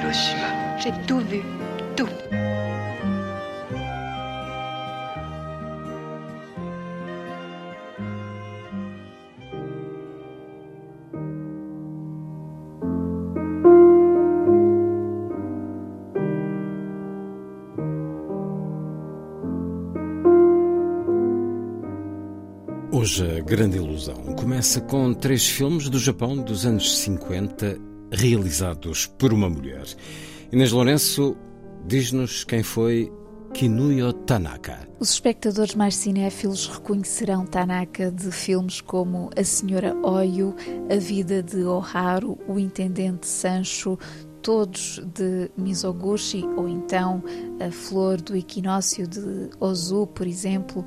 Hiroshima. J'ai tout vu. Tout. Hoje a grande ilusão começa com três filmes do Japão dos anos 50 realizados por uma mulher. Inês Lourenço diz-nos quem foi Kinuyo Tanaka. Os espectadores mais cinéfilos reconhecerão Tanaka de filmes como A Senhora Oyo, A Vida de Oharu, O Intendente Sancho, todos de Mizoguchi, ou então A Flor do Equinócio de Ozu, por exemplo.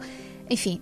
Enfim,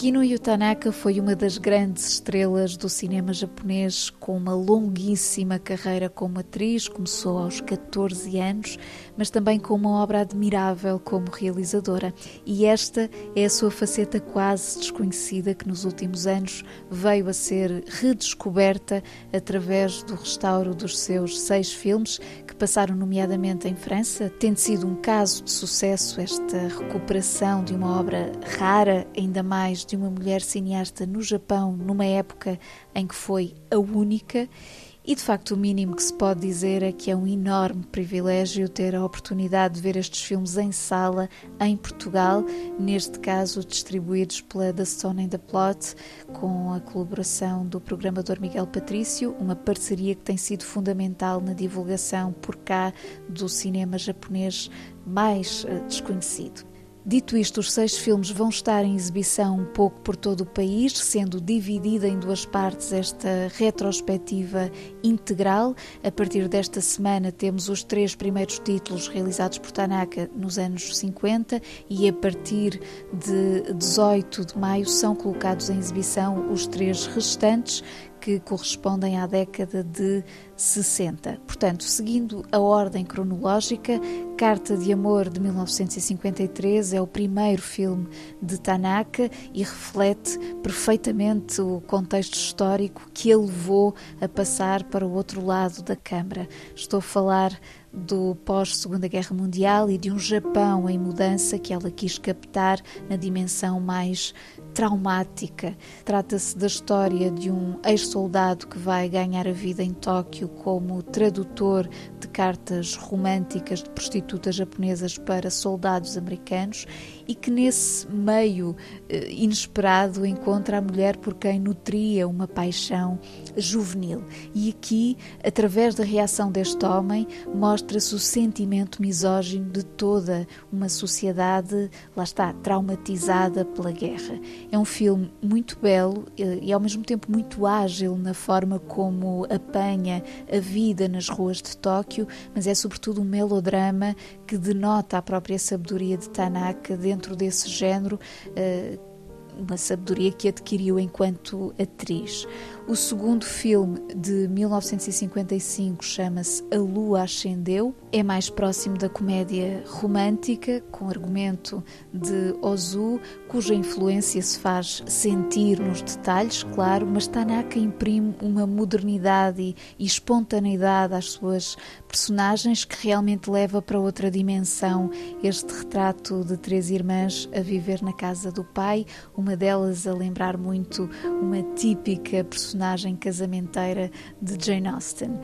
Kinuyo Tanaka foi uma das grandes estrelas do cinema japonês, com uma longuíssima carreira como atriz, começou aos 14 anos, mas também com uma obra admirável como realizadora. E esta é a sua faceta quase desconhecida que nos últimos anos veio a ser redescoberta através do restauro dos seus seis filmes, que passaram nomeadamente em França, tendo sido um caso de sucesso esta recuperação de uma obra rara, ainda mais de uma mulher cineasta no Japão, numa época em que foi a única. E de facto, o mínimo que se pode dizer é que é um enorme privilégio ter a oportunidade de ver estes filmes em sala em Portugal, neste caso distribuídos pela The Stone and the Plot, com a colaboração do programador Miguel Patrício, uma parceria que tem sido fundamental na divulgação por cá do cinema japonês mais uh, desconhecido. Dito isto, os seis filmes vão estar em exibição um pouco por todo o país, sendo dividida em duas partes esta retrospectiva integral. A partir desta semana temos os três primeiros títulos realizados por Tanaka nos anos 50 e a partir de 18 de maio são colocados em exibição os três restantes que correspondem à década de 60. Portanto, seguindo a ordem cronológica, Carta de Amor de 1953 é o primeiro filme de Tanaka e reflete perfeitamente o contexto histórico que ele levou a passar para o outro lado da Câmara. Estou a falar do pós-Segunda Guerra Mundial e de um Japão em mudança que ela quis captar na dimensão mais traumática. Trata-se da história de um ex-soldado que vai ganhar a vida em Tóquio como tradutor de cartas românticas de prostitutas japonesas para soldados americanos e que nesse meio eh, inesperado encontra a mulher por quem nutria uma paixão juvenil. E aqui, através da reação deste homem, mostra-se o sentimento misógino de toda uma sociedade, lá está, traumatizada pela guerra. É um filme muito belo eh, e ao mesmo tempo muito ágil na forma como apanha a vida nas ruas de Tóquio, mas é sobretudo um melodrama que denota a própria sabedoria de Tanaka dentro desse género, eh, uma sabedoria que adquiriu enquanto atriz. O segundo filme de 1955 chama-se A Lua Ascendeu. É mais próximo da comédia romântica, com argumento de Ozu, cuja influência se faz sentir nos detalhes, claro, mas Tanaka imprime uma modernidade e, espontaneidade às suas personagens que realmente leva para outra dimensão este retrato de três irmãs a viver na casa do pai, uma delas a lembrar muito uma típica personagem personagem casamenteira de Jane Austen.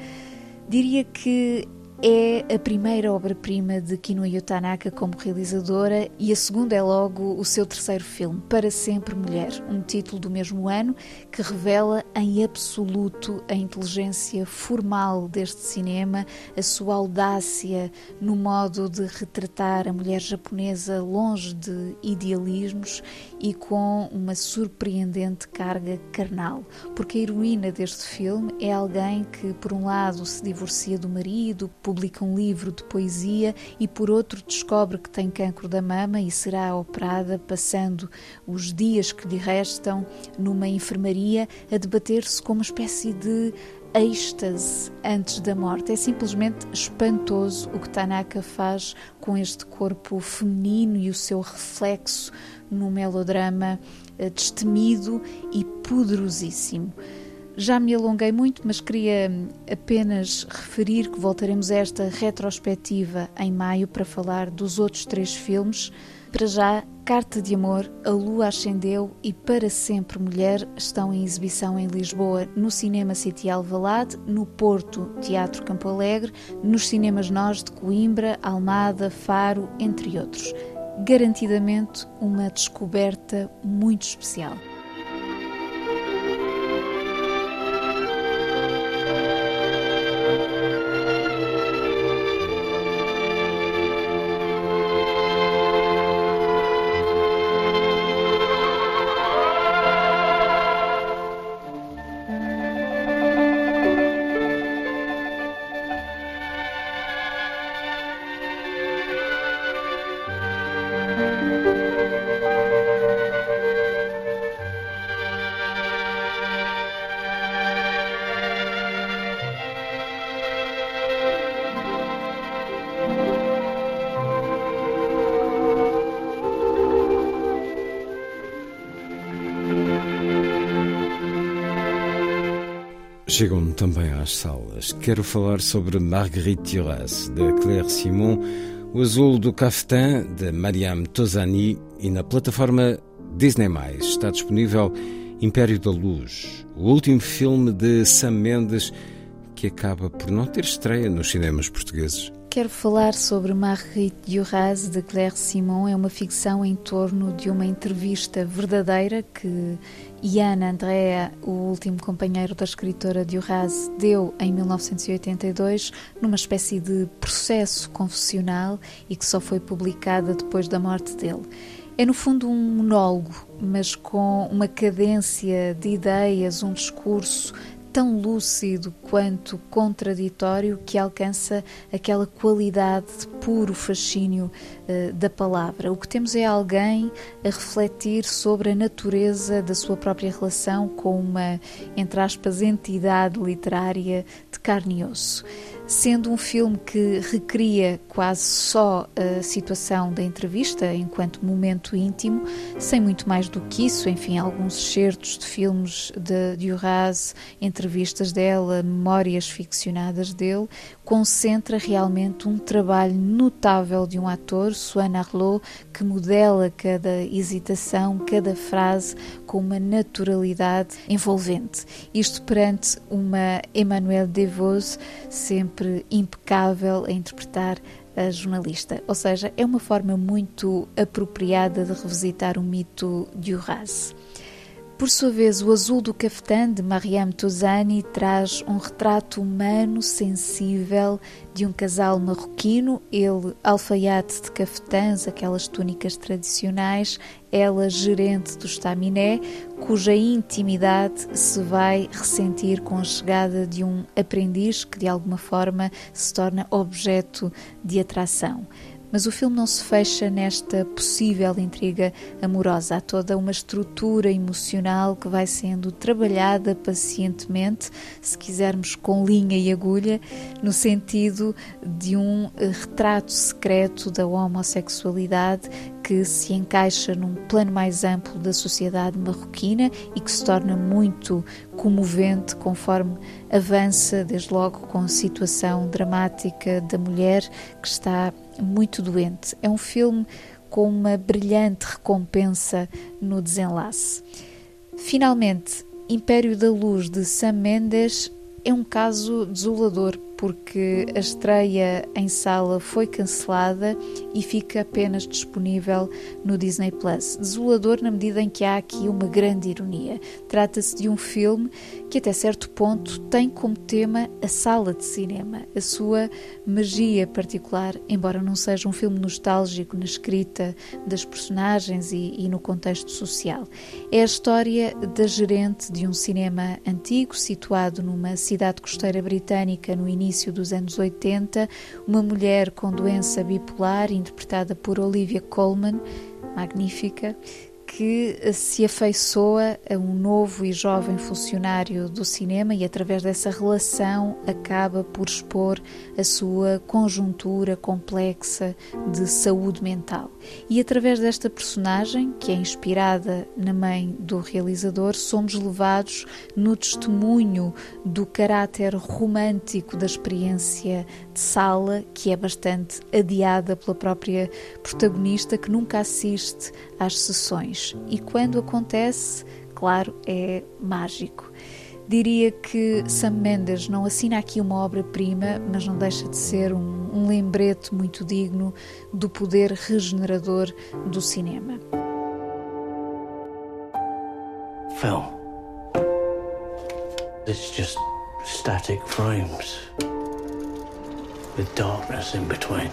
Diria que é a primeira obra-prima de Kinuyo Tanaka como realizadora e a segunda é logo o seu terceiro filme, Para Sempre Mulher, um título do mesmo ano que revela em absoluto a inteligência formal deste cinema, a sua audácia no modo de retratar a mulher japonesa longe de idealismos e com uma surpreendente carga carnal, porque a heroína deste filme é alguém que, por um lado, se divorcia do marido, publica um livro de poesia e, por outro, descobre que tem cancro da mama e será operada, passando os dias que lhe restam numa enfermaria a debater-se com uma espécie de êxtase antes da morte. É simplesmente espantoso o que Tanaka faz com este corpo feminino e o seu reflexo no melodrama eh, destemido e poderosíssimo. Já me alonguei muito, mas queria hum, apenas referir que voltaremos a esta retrospectiva em maio para falar dos outros três filmes. Para já, Carta de Amor, A Lua Ascendeu e Para Sempre Mulher estão em exibição em Lisboa, no Cinema City Alvalade, no Porto Teatro Campo Alegre, nos cinemas Nós de Coimbra, Almada, Faro, entre outros. Garantidamente uma descoberta muito especial. Chegam também às salas. Quero falar sobre Marguerite Duras, de Claire Simon, O Azul do Caftan, de Mariam Tozani, e na plataforma Disney+, está disponível Império da Luz, o último filme de Sam Mendes, que acaba por não ter estreia nos cinemas portugueses. Quero falar sobre Marguerite Duras, de Claire Simon. É uma ficção em torno de uma entrevista verdadeira que Ian Andrea, o último companheiro da escritora Duras, deu em 1982 numa espécie de processo confessional e que só foi publicada depois da morte dele. É no fundo um monólogo, mas com uma cadência de ideias, um discurso tão lúcido quanto contraditório que alcança aquela qualidade de puro fascínio uh, da palavra. O que temos é alguém a refletir sobre a natureza da sua própria relação com uma, entre aspas, entidade literária de carne e osso sendo um filme que recria quase só a situação da entrevista enquanto momento íntimo, sem muito mais do que isso, enfim, alguns excertos de filmes de Duras, entrevistas dela, memórias ficcionadas dele, concentra realmente um trabalho notável de um ator, Swan Arlot, que modela cada hesitação, cada frase com uma naturalidade envolvente. Isto perante uma Emmanuelle Devos sempre impecável a interpretar a jornalista. Ou seja, é uma forma muito apropriada de revisitar o mito de Horace. Por sua vez, o azul do cafetã de Mariam Tozani traz um retrato humano, sensível, de um casal marroquino, ele alfaiate de cafetãs, aquelas túnicas tradicionais, ela gerente do estaminé, cuja intimidade se vai ressentir com a chegada de um aprendiz que de alguma forma se torna objeto de atração. Mas o filme não se fecha nesta possível intriga amorosa. Há toda uma estrutura emocional que vai sendo trabalhada pacientemente, se quisermos com linha e agulha, no sentido de um retrato secreto da homossexualidade que se encaixa num plano mais amplo da sociedade marroquina e que se torna muito comovente conforme avança, desde logo com a situação dramática da mulher que está muito doente. É um filme com uma brilhante recompensa no desenlace. Finalmente, Império da Luz de Sam Mendes é um caso desolador porque a estreia em sala foi cancelada e fica apenas disponível no Disney Plus. Desolador na medida em que há aqui uma grande ironia. Trata-se de um filme que até certo ponto tem como tema a sala de cinema, a sua magia particular, embora não seja um filme nostálgico na escrita das personagens e, e no contexto social. É a história da gerente de um cinema antigo situado numa cidade costeira britânica no início dos anos 80, uma mulher com doença bipolar interpretada por Olivia Colman, magnífica, que se afeiçoa a um novo e jovem funcionário do cinema e, através dessa relação, acaba por expor a sua conjuntura complexa de saúde mental. E, através desta personagem, que é inspirada na mãe do realizador, somos levados no testemunho do caráter romântico da experiência de sala, que é bastante adiada pela própria protagonista, que nunca assiste às sessões. E quando acontece, claro, é mágico. Diria que Sam Mendes não assina aqui uma obra-prima, mas não deixa de ser um, um lembrete muito digno do poder regenerador do cinema. Film. It's just static frames with darkness in between.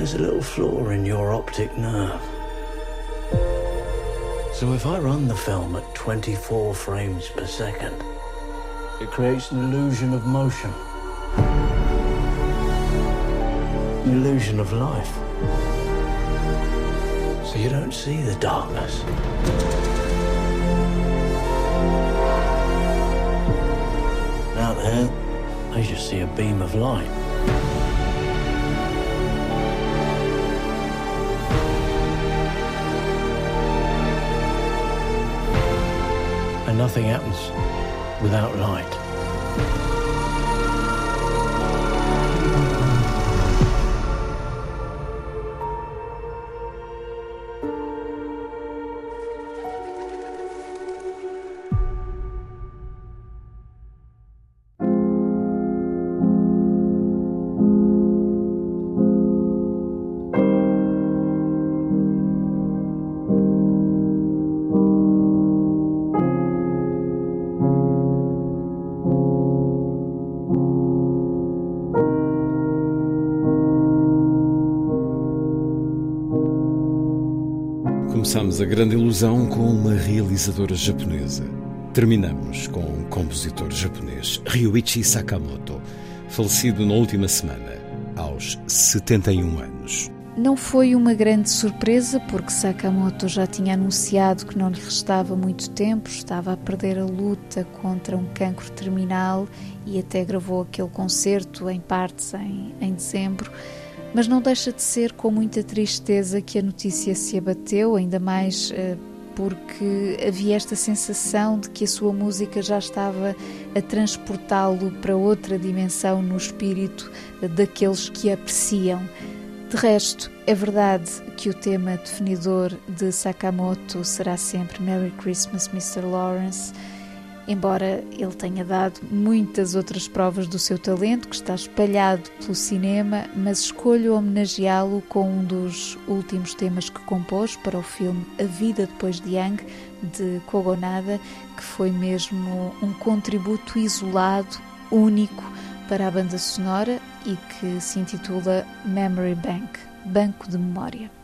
There's a little flaw in your optic nerve. So if I run the film at 24 frames per second, it creates an illusion of motion. An illusion of life. So you don't see the darkness. Out there, I just see a beam of light. And nothing happens without light. Começamos a grande ilusão com uma realizadora japonesa. Terminamos com um compositor japonês, Ryuichi Sakamoto, falecido na última semana, aos 71 anos. Não foi uma grande surpresa, porque Sakamoto já tinha anunciado que não lhe restava muito tempo, estava a perder a luta contra um cancro terminal e até gravou aquele concerto em partes em, em dezembro mas não deixa de ser com muita tristeza que a notícia se abateu, ainda mais eh, porque havia esta sensação de que a sua música já estava a transportá-lo para outra dimensão no espírito daqueles que apreciam. De resto, é verdade que o tema definidor de Sakamoto será sempre Merry Christmas, Mr. Lawrence embora ele tenha dado muitas outras provas do seu talento, que está espalhado pelo cinema, mas escolho homenageá-lo com um dos últimos temas que compôs para o filme A Vida Depois de Yang, de Kogonada, que foi mesmo um contributo isolado, único para a banda sonora e que se intitula Memory Bank Banco de Memória.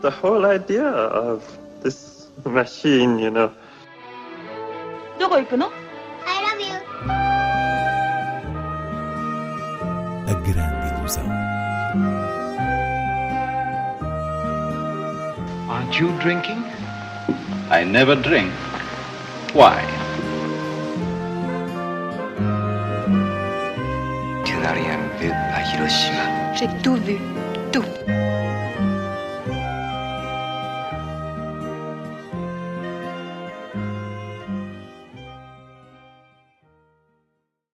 the whole idea of this machine, you know. どこ行くの I love you. A grande ilusão. Aren't you drinking? I never drink. Why? Tonight I am with Hiroshima. J'ai tout vu. Tout.